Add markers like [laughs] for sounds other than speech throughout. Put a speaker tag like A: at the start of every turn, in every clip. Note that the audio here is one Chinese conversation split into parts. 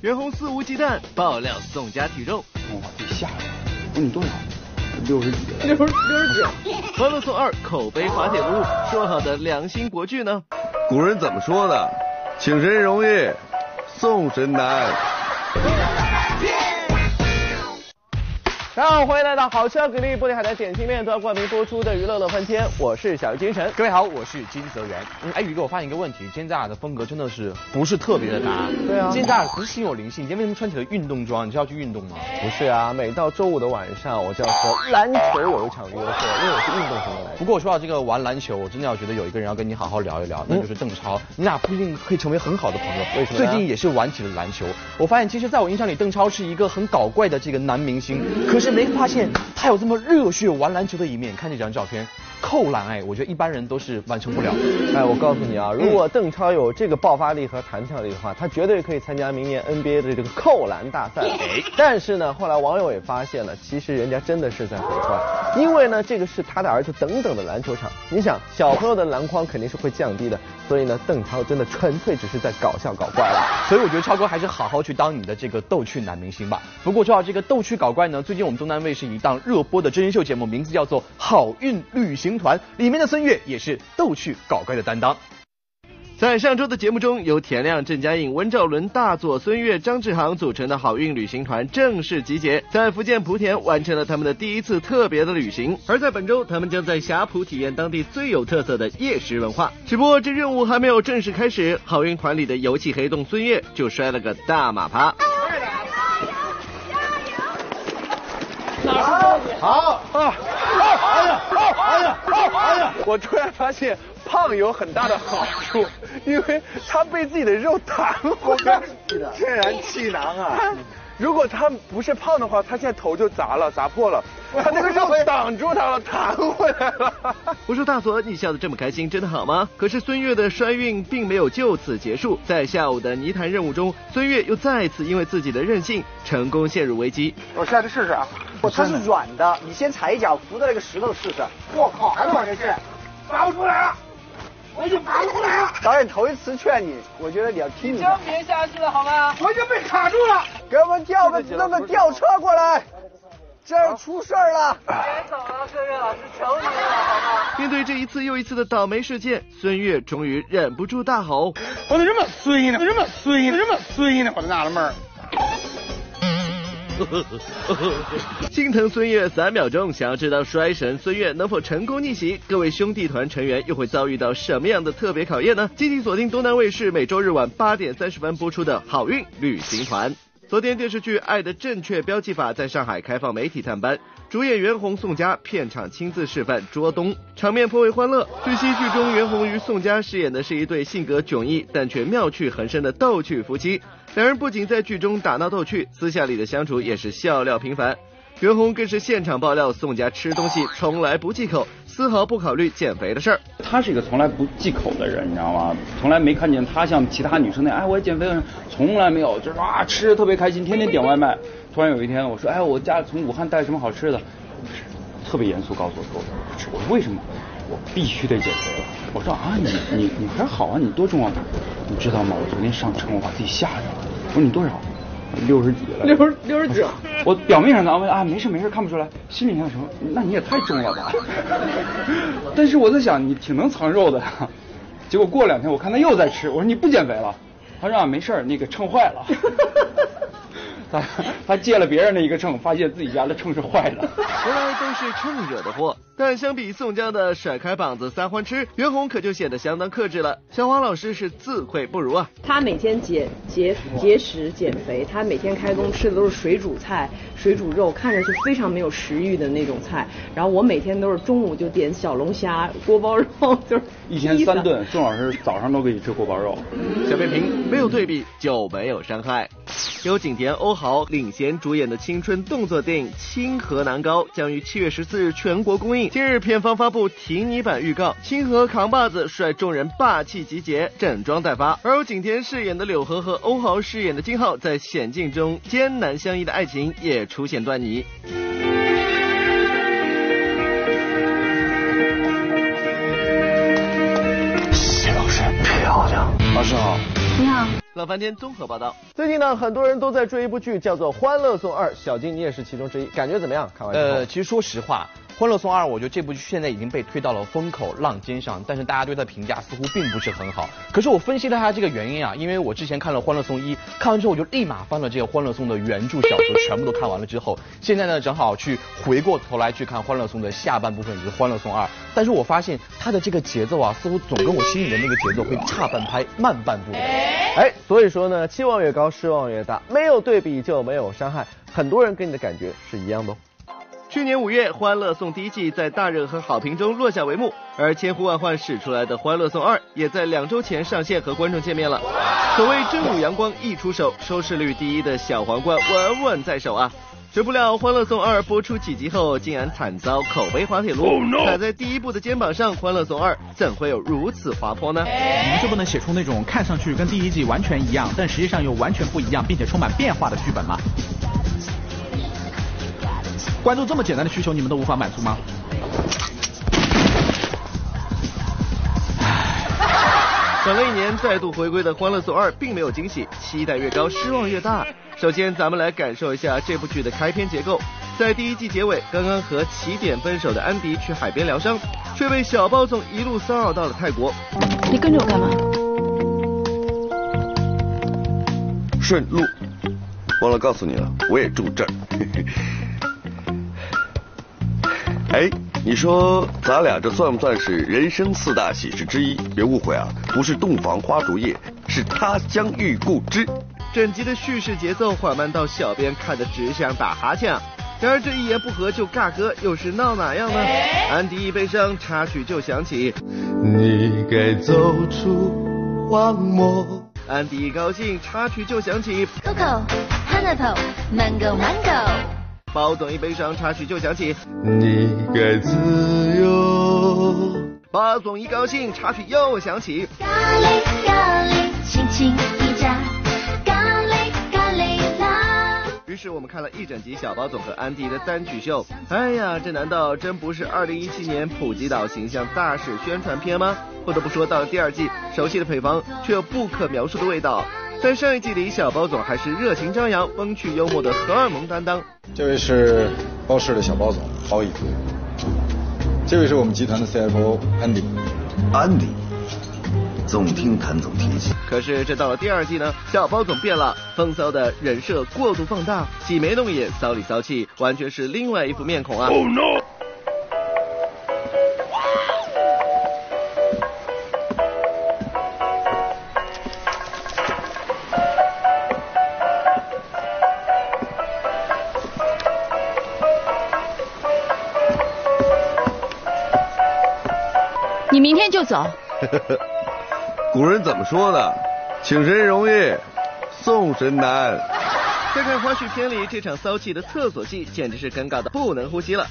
A: 袁弘肆无忌惮爆料宋佳体重，
B: 哇，被吓着了。你多少？六十几。
C: 六十六十几。
A: 欢乐颂二口碑滑铁卢，说好的良心国剧呢？
D: 古人怎么说的？请神容易，送神难。
C: 大家好，欢迎来到好车给力玻璃海的点心面团冠名播出的娱乐乐翻天，我是小鱼金晨。
B: 各位好，我是金泽源。哎，宇哥，我发现一个问题，今天咱俩的风格真的是不是特别的搭？
C: 对啊
B: 今天咱俩不是心有灵犀，你今天为什么穿起了运动装？你是要去运动吗？
C: 不是啊，每到周五的晚上，我就要和篮球有一场约会，因为我是运动型的。
B: 不过我说到这个玩篮球，我真的要觉得有一个人要跟你好好聊一聊，那就是邓超。你俩不一定可以成为很好的朋友，
C: 为什么
B: 最近也是玩起了篮球。我发现其实在我印象里，邓超是一个很搞怪的这个男明星，可是没发现他有这么热血玩篮球的一面。看这张照片，扣篮哎，我觉得一般人都是完成不了的。
C: 哎，我告诉你啊，如果邓超有这个爆发力和弹跳力的话，他绝对可以参加明年 NBA 的这个扣篮大赛。但是呢，后来网友也发现了，其实人家真的是在毁坏，因为呢，这个是他的儿子等等的篮球场。你想，小朋友的篮筐肯定是会降低的，所以呢，邓超真的纯粹只是在搞笑搞怪了。
B: 所以我觉得超哥还是好好去当你的这个逗趣男明星吧。不过说到这个逗趣搞怪呢，最近我们东南卫视一档热播的真人秀节目，名字叫做《好运旅行团》，里面的孙悦也是逗趣搞怪的担当。
A: 在上周的节目中，由田亮、郑嘉颖、温兆伦、大佐、孙悦、张志航组成的好运旅行团正式集结，在福建莆田完成了他们的第一次特别的旅行。而在本周，他们将在霞浦体验当地最有特色的夜食文化。只不过这任务还没有正式开始，好运团里的游戏黑洞孙悦就摔了个大马趴。
C: 好啊！哎呀！哎呀！哎呀！我突然发现胖有很大的好处，因为他被自己的肉弹回来，
E: 天然气囊啊！
C: 如果他不是胖的话，他现在头就砸了，砸破了。他那个肉挡住他了，弹回来了。
A: 我说大佐，你笑得这么开心，真的好吗？可是孙悦的衰运并没有就此结束，在下午的泥潭任务中，孙悦又再次因为自己的任性，成功陷入危机。
E: 我下去试试啊！
F: 不，它是软的，你先踩一脚，扶着那个石头试试。
E: 我靠，还能往这去，拔不出来了，我已经拔不出来了，
F: 导演头一次劝你，我觉得你要听你。真。
G: 别下去了好吗？
E: 我已经被卡住了。
F: 给我们调个弄个吊车过来，这儿出事儿了。
G: 别走了，孙悦老师，求你了好吗？[laughs]
A: 面对这一次又一次的倒霉事件，孙悦终于忍不住大吼
E: 我咋这么衰呢？这么衰呢？这么衰呢？我就纳了闷儿。：“
A: [laughs] 心疼孙悦三秒钟！”想要知道衰神孙悦能否成功逆袭，各位兄弟团成员又会遭遇到什么样的特别考验呢？敬请锁定东南卫视每周日晚八点三十分播出的《好运旅行团》。昨天电视剧《爱的正确标记法》在上海开放媒体探班，主演袁弘、宋佳片场亲自示范捉东，场面颇为欢乐。据悉，剧中袁弘与宋佳饰演的是一对性格迥异但却妙趣横生的逗趣夫妻。两人不仅在剧中打闹逗趣，私下里的相处也是笑料频繁。袁弘更是现场爆料宋佳吃东西从来不忌口，丝毫不考虑减肥的事儿。
B: 他是一个从来不忌口的人，你知道吗？从来没看见他像其他女生那样，哎，我要减肥，从来没有，就是啊，吃的特别开心，天天点外卖。[laughs] 突然有一天，我说，哎，我家从武汉带什么好吃的，特别严肃告诉我说，不吃。我说为什么？我必须得减肥了。我说啊，你你你还好啊，你多重啊？你知道吗？我昨天上称，我把自己吓着了。我说你多少？六十几了。
C: 六十六十几。[laughs]
B: 我表面上的安慰啊，没事没事，看不出来。心里想什么？那你也太重了吧？[laughs] 但是我在想，你挺能藏肉的呀。结果过两天我看他又在吃，我说你不减肥了？他说啊没事儿，那个秤坏了。[laughs] 他他借了别人的一个秤，发现自己家的秤是坏的。
A: 从来都是秤惹的祸。但相比宋江的甩开膀子撒欢吃，袁弘可就显得相当克制了。小黄老师是自愧不如啊。
H: 他每天节节节食减肥，他每天开工吃的都是水煮菜、水煮肉，看着是非常没有食欲的那种菜。然后我每天都是中午就点小龙虾、锅包肉，就是
B: 一天三顿，宋老师早上都给你吃锅包肉。
A: 小片评没有对比就没有伤害。由景甜、欧豪领衔主演的青春动作电影《清河南高》将于七月十四日全国公映。今日片方发布提拟版预告，清河扛把子率众人霸气集结，整装待发。而由景甜饰演的柳河和欧豪饰演的金浩在险境中艰难相依的爱情也出现端倪。
D: 谢老师漂亮。
B: 老师好。
I: 你好，
A: 乐翻天综合报道。
C: 最近呢，很多人都在追一部剧，叫做《欢乐颂二》，小金你也是其中之一，感觉怎么样？看完。
I: 呃，其实说实话。《欢乐颂二》，我觉得这部剧现在已经被推到了风口浪尖上，但是大家对它的评价似乎并不是很好。可是我分析了它这个原因啊，因为我之前看了《欢乐颂一》，看完之后我就立马翻了这个《欢乐颂》的原著小说，全部都看完了之后，现在呢正好去回过头来去看《欢乐颂》的下半部分，也是《欢乐颂二》。但是我发现它的这个节奏啊，似乎总跟我心里的那个节奏会差半拍、慢半步。
C: 哎，所以说呢，期望越高，失望越大，没有对比就没有伤害，很多人跟你的感觉是一样的。
A: 去年五月，《欢乐颂》第一季在大热和好评中落下帷幕，而千呼万唤使出来的《欢乐颂二》也在两周前上线和观众见面了。所谓正午阳光一出手，收视率第一的小皇冠稳稳在手啊！谁不料《欢乐颂二》播出几集后，竟然惨遭口碑滑铁卢。踩在第一部的肩膀上，《欢乐颂二》怎会有如此滑坡呢？
J: 你们就不能写出那种看上去跟第一季完全一样，但实际上又完全不一样，并且充满变化的剧本吗？观众这么简单的需求，你们都无法满足吗？
A: 等了一年，再度回归的《欢乐颂二》并没有惊喜，期待越高，失望越大。首先，咱们来感受一下这部剧的开篇结构。在第一季结尾，刚刚和起点分手的安迪去海边疗伤，却被小包总一路骚扰到了泰国。
K: 你跟着我干嘛？
D: 顺路。忘了告诉你了，我也住这儿。哎，你说咱俩这算不算是人生四大喜事之一？别误会啊，不是洞房花烛夜，是他乡遇故知。
A: 整集的叙事节奏缓慢到小编看得只想打哈欠。然而这一言不合就尬歌，又是闹哪样呢？安迪一悲伤，插曲就响起。
D: 你该走出荒漠。
A: 安迪一高兴，插曲就响起。
K: Coco，Pineapple，Mango Mango。
A: 包总一悲伤，插曲就响起。
D: 你该自由。
A: 包总一高兴，插曲又响起。
K: 咖喱咖喱，轻轻一夹。咖喱咖喱啦。
A: 于是我们看了一整集小包总和安迪的单曲秀。哎呀，这难道真不是二零一七年普吉岛形象大使宣传片吗？不得不说，到了第二季，熟悉的配方却有不可描述的味道。在上一季里，小包总还是热情张扬、风趣幽默的荷尔蒙担当。
L: 这位是包氏的小包总包毅，这位是我们集团的 CFO 安迪。
M: 安迪，总听谭总提起。
A: 可是这到了第二季呢，小包总变了，风骚的人设过度放大，挤眉弄眼、骚里骚气，完全是另外一副面孔啊。Oh no！
K: 明天就走。[laughs]
D: 古人怎么说的？请神容易，送神难。
A: 再看花絮片里这场骚气的厕所戏，简直是尴尬的不能呼吸了。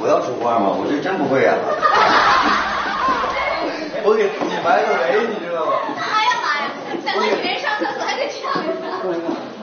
M: 我要出花吗？我这真不会呀。
C: 我给自己埋个雷，你知道吗？
K: 哎呀妈呀！想在女人上厕所还得这样子。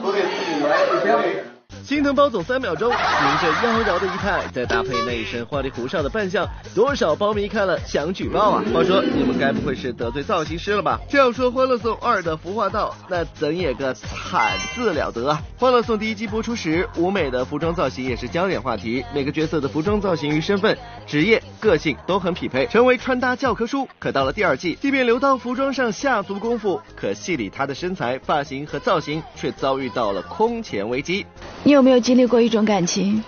C: 我给自己埋个雷。
A: 心疼包总三秒钟，您这妖娆的仪态，再搭配那一身花里胡哨的扮相，多少包迷看了想举报啊！话说你们该不会是得罪造型师了吧？这要说《欢乐颂二》的服化道，那怎也个惨字了得啊！《欢乐颂》第一季播出时，舞美的服装造型也是焦点话题，每个角色的服装造型与身份、职业、个性都很匹配，成为穿搭教科书。可到了第二季，即便刘涛服装上下足功夫，可戏里她的身材、发型和造型却遭遇到了空前危机。
K: 你有没有经历过一种感情？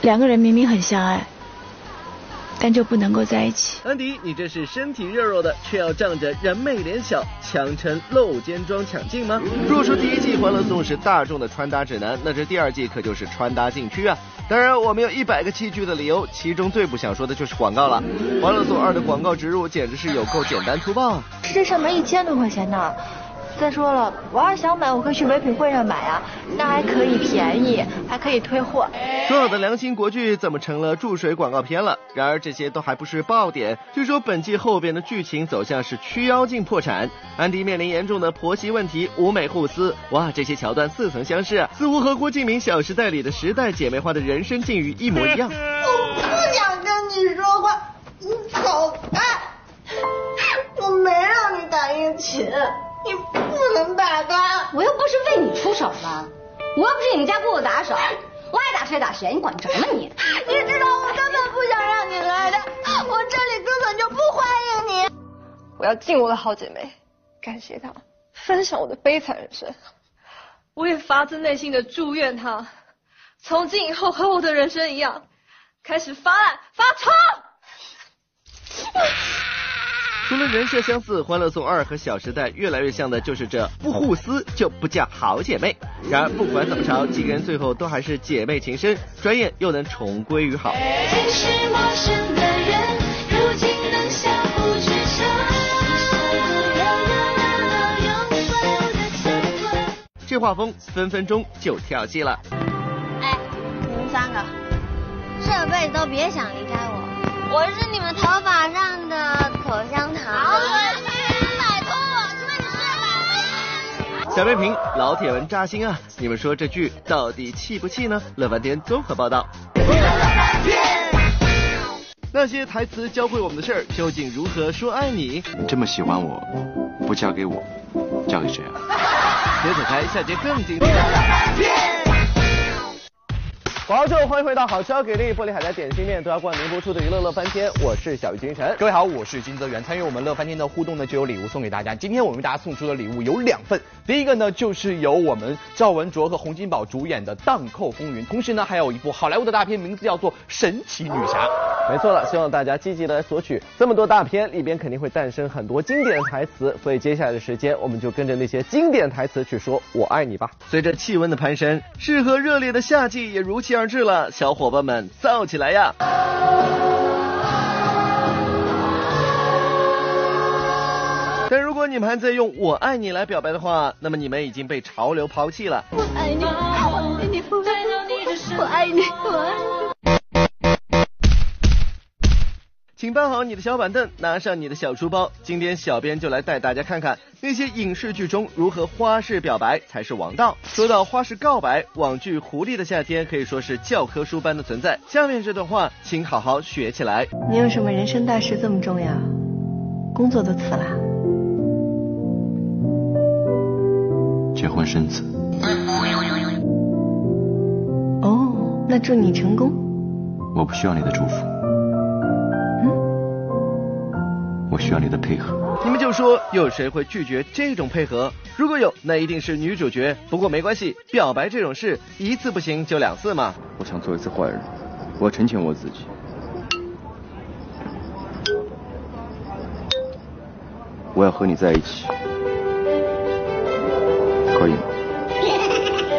K: 两个人明明很相爱，但就不能够在一起。
A: 安迪，你这是身体肉肉的，却要仗着人美脸小，强撑露肩装抢镜吗？若说第一季《欢乐颂》是大众的穿搭指南，那这第二季可就是穿搭禁区啊！当然，我们有一百个弃剧的理由，其中最不想说的就是广告了。《欢乐颂二》的广告植入简直是有够简单粗暴啊！
K: 是这上面一千多块钱呢。
N: 再说了，我要是想买，我可以去唯品会上买啊，那还可以便宜，还可以退货。
A: 说好的良心国剧怎么成了注水广告片了？然而这些都还不是爆点。据说本季后边的剧情走向是曲妖精破产，安迪面临严重的婆媳问题，舞美互撕。哇，这些桥段似曾相识啊，似乎和郭敬明《小时代》里的时代姐妹花的人生境遇一模一样。
O: 我不想跟你说话，你走开！我没让你打印琴，你不能打他。
P: 我又不是为你出手的，我又不是你们家雇的打手，我爱打谁打谁，你管着吗你？
O: 你知道我根本不想让你来的，我这里根本就不欢迎你。
N: 我要敬我的好姐妹，感谢她分享我的悲惨人生。我也发自内心的祝愿她，从今以后和我的人生一样，开始发烂发臭。
A: 除了人设相似，《欢乐颂二》和《小时代》越来越像的就是这不互撕就不叫好姐妹。然而不管怎么吵，几个人最后都还是姐妹情深，转眼又能重归于好。
K: 曾是陌生的人，如今能相互支撑。
A: 这画风分分钟就跳戏了。
Q: 哎，你们三个，这辈子都别想离开我。我是你们头发上的口香糖。好，摆脱我，除非你是
A: 小编评，老铁们扎心啊！你们说这剧到底气不气呢？乐翻天综合报道。那些台词教会我们的事儿，究竟如何说爱你？
M: 你这么喜欢我，不嫁给我，嫁给谁啊？
A: 别走开，下节更精彩。
C: 广告之后，欢迎回到好吃好给力玻璃海苔点心面都要冠名播出的娱乐乐翻天，我是小鱼金晨。
I: 各位好，我是金泽源。参与我们乐翻天的互动呢，就有礼物送给大家。今天我们为大家送出的礼物有两份，第一个呢就是由我们赵文卓和洪金宝主演的《荡寇风云》，同时呢还有一部好莱坞的大片，名字叫做《神奇女侠》。
C: 没错了，希望大家积极的来索取。这么多大片里边肯定会诞生很多经典台词，所以接下来的时间我们就跟着那些经典台词去说“我爱你”吧。
A: 随着气温的攀升，适合热烈的夏季也如期而至了，小伙伴们造起来呀！但如果你们还在用“我爱你”来表白的话，那么你们已经被潮流抛弃了。
O: 我爱你，我爱你，我爱你，我爱你。
A: 请搬好你的小板凳，拿上你的小书包，今天小编就来带大家看看那些影视剧中如何花式表白才是王道。说到花式告白，网剧《狐狸的夏天》可以说是教科书般的存在。下面这段话，请好好学起来。
N: 你有什么人生大事这么重要？工作都辞了？
M: 结婚生子。
N: 哦，那祝你成功。
M: 我不需要你的祝福。我需要你的配合。
A: 你们就说有谁会拒绝这种配合？如果有，那一定是女主角。不过没关系，表白这种事一次不行就两次嘛。
M: 我想做一次坏人，我要成全我自己。我要和你在一起，可以吗？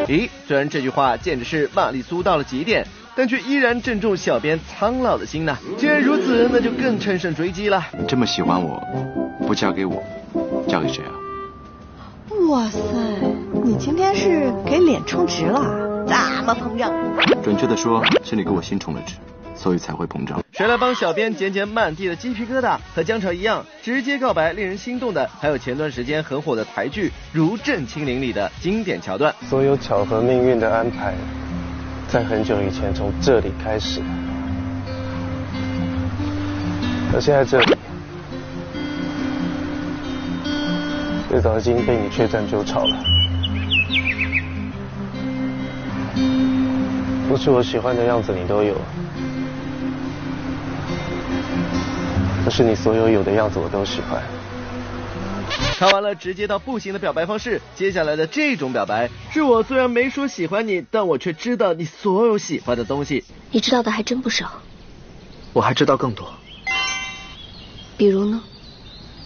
A: 咦，虽然这句话简直是玛丽苏到了极点。但却依然正中小编苍老的心呐！既然如此，那就更乘胜追击了。
M: 你这么喜欢我，不嫁给我，嫁给谁啊？
N: 哇塞，你今天是给脸充值了，这么膨胀？
M: 准确的说，是你给我心充了值，所以才会膨胀。
A: 谁来帮小编减减满地的鸡皮疙瘩？和姜潮一样直接告白令人心动的，还有前段时间很火的台剧《如朕亲临》里的经典桥段。
R: 所有巧合命运的安排。在很久以前，从这里开始，而现在这里，最早已经被你缺占就吵了。不是我喜欢的样子，你都有；不是你所有有的样子，我都喜欢。
A: 看完了直接到不行的表白方式，接下来的这种表白，是我虽然没说喜欢你，但我却知道你所有喜欢的东西。
Q: 你知道的还真不少。
S: 我还知道更多。
Q: 比如呢？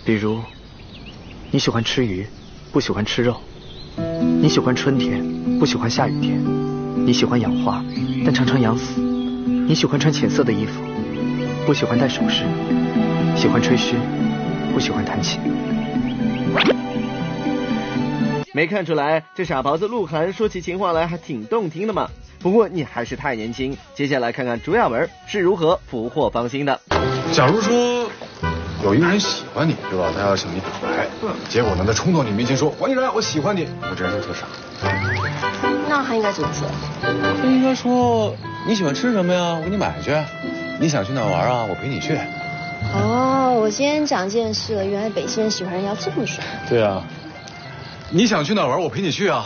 S: 比如，你喜欢吃鱼，不喜欢吃肉；你喜欢春天，不喜欢下雨天；你喜欢养花，但常常养死；你喜欢穿浅色的衣服，不喜欢戴首饰；喜欢吹嘘，不喜欢弹琴。
A: 没看出来，这傻狍子鹿晗说起情话来还挺动听的嘛。不过你还是太年轻，接下来看看朱亚文是如何俘获芳心的。
L: 假如说有一个人喜欢你，对吧？他要向你表白，结果呢，他冲到你面前说：“黄一然，我喜欢你。”我这人就特傻。
P: 那他应该怎么说？
T: 他应该说：“你喜欢吃什么呀？我给你买去。你想去哪玩啊？我陪你去。”
P: 哦，我今天长见识了，原来北京人喜欢人要这么说。
L: 对啊，你想去哪玩？我陪你去啊。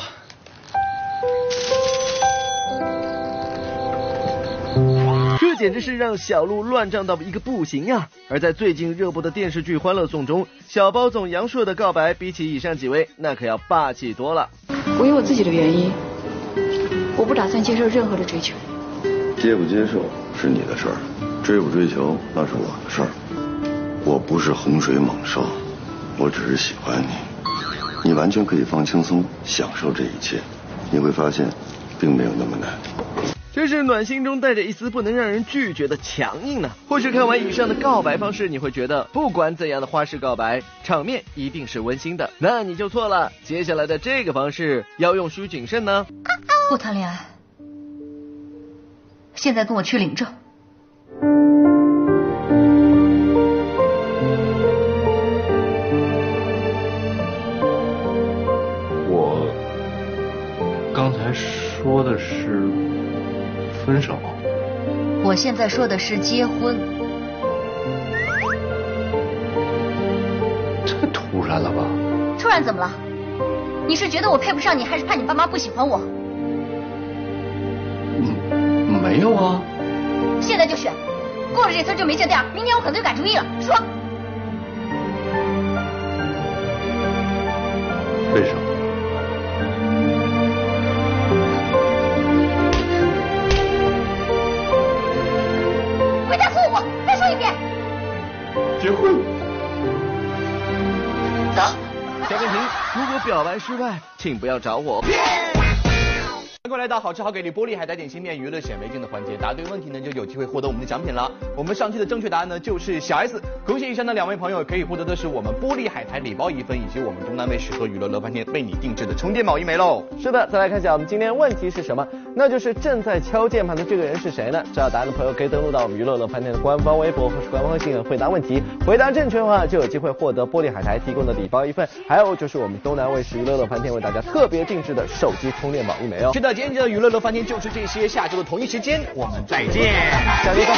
A: 这简直是让小鹿乱撞到一个不行啊！而在最近热播的电视剧《欢乐颂》中，小包总杨烁的告白比起以上几位，那可要霸气多了。
U: 我有我自己的原因，我不打算接受任何的追求。
D: 接不接受是你的事儿，追不追求那是我的事儿。我不是洪水猛兽，我只是喜欢你，你完全可以放轻松享受这一切，你会发现，并没有那么难。
A: 这是暖心中带着一丝不能让人拒绝的强硬呢。或许看完以上的告白方式，你会觉得不管怎样的花式告白，场面一定是温馨的，那你就错了。接下来的这个方式要用需谨慎呢。
V: 不谈恋爱，现在跟我去领证。
R: 说的是分手。
V: 我现在说的是结婚。
R: 太突然了吧？
V: 突然怎么了？你是觉得我配不上你，还是怕你爸妈不喜欢我？
R: 嗯没有啊。
V: 现在就选，过了这村就没这店，明天我可能就改主意了。说。
A: 如果表白失败，请不要找我。
I: 欢迎来到好吃好给力玻璃海苔点心面娱乐显微镜的环节，答对问题呢就有机会获得我们的奖品了。我们上期的正确答案呢就是小 S，恭喜以上的两位朋友可以获得的是我们玻璃海苔礼包一份，以及我们东南卫视和娱乐乐翻天为你定制的充电宝一枚喽。
C: 是的，再来看一下我们今天问题是什么，那就是正在敲键盘的这个人是谁呢？知道答案的朋友可以登录到我们娱乐乐翻天的官方微博或是官方微信回答问题，回答正确的话就有机会获得玻璃海苔提供的礼包一份，还有就是我们东南卫视娱乐乐翻天为大家特别定制的手机充电宝一枚哦。
I: 是的，今天的娱乐乐翻天就是这些，下周的同一时间我们再见，
C: 下周。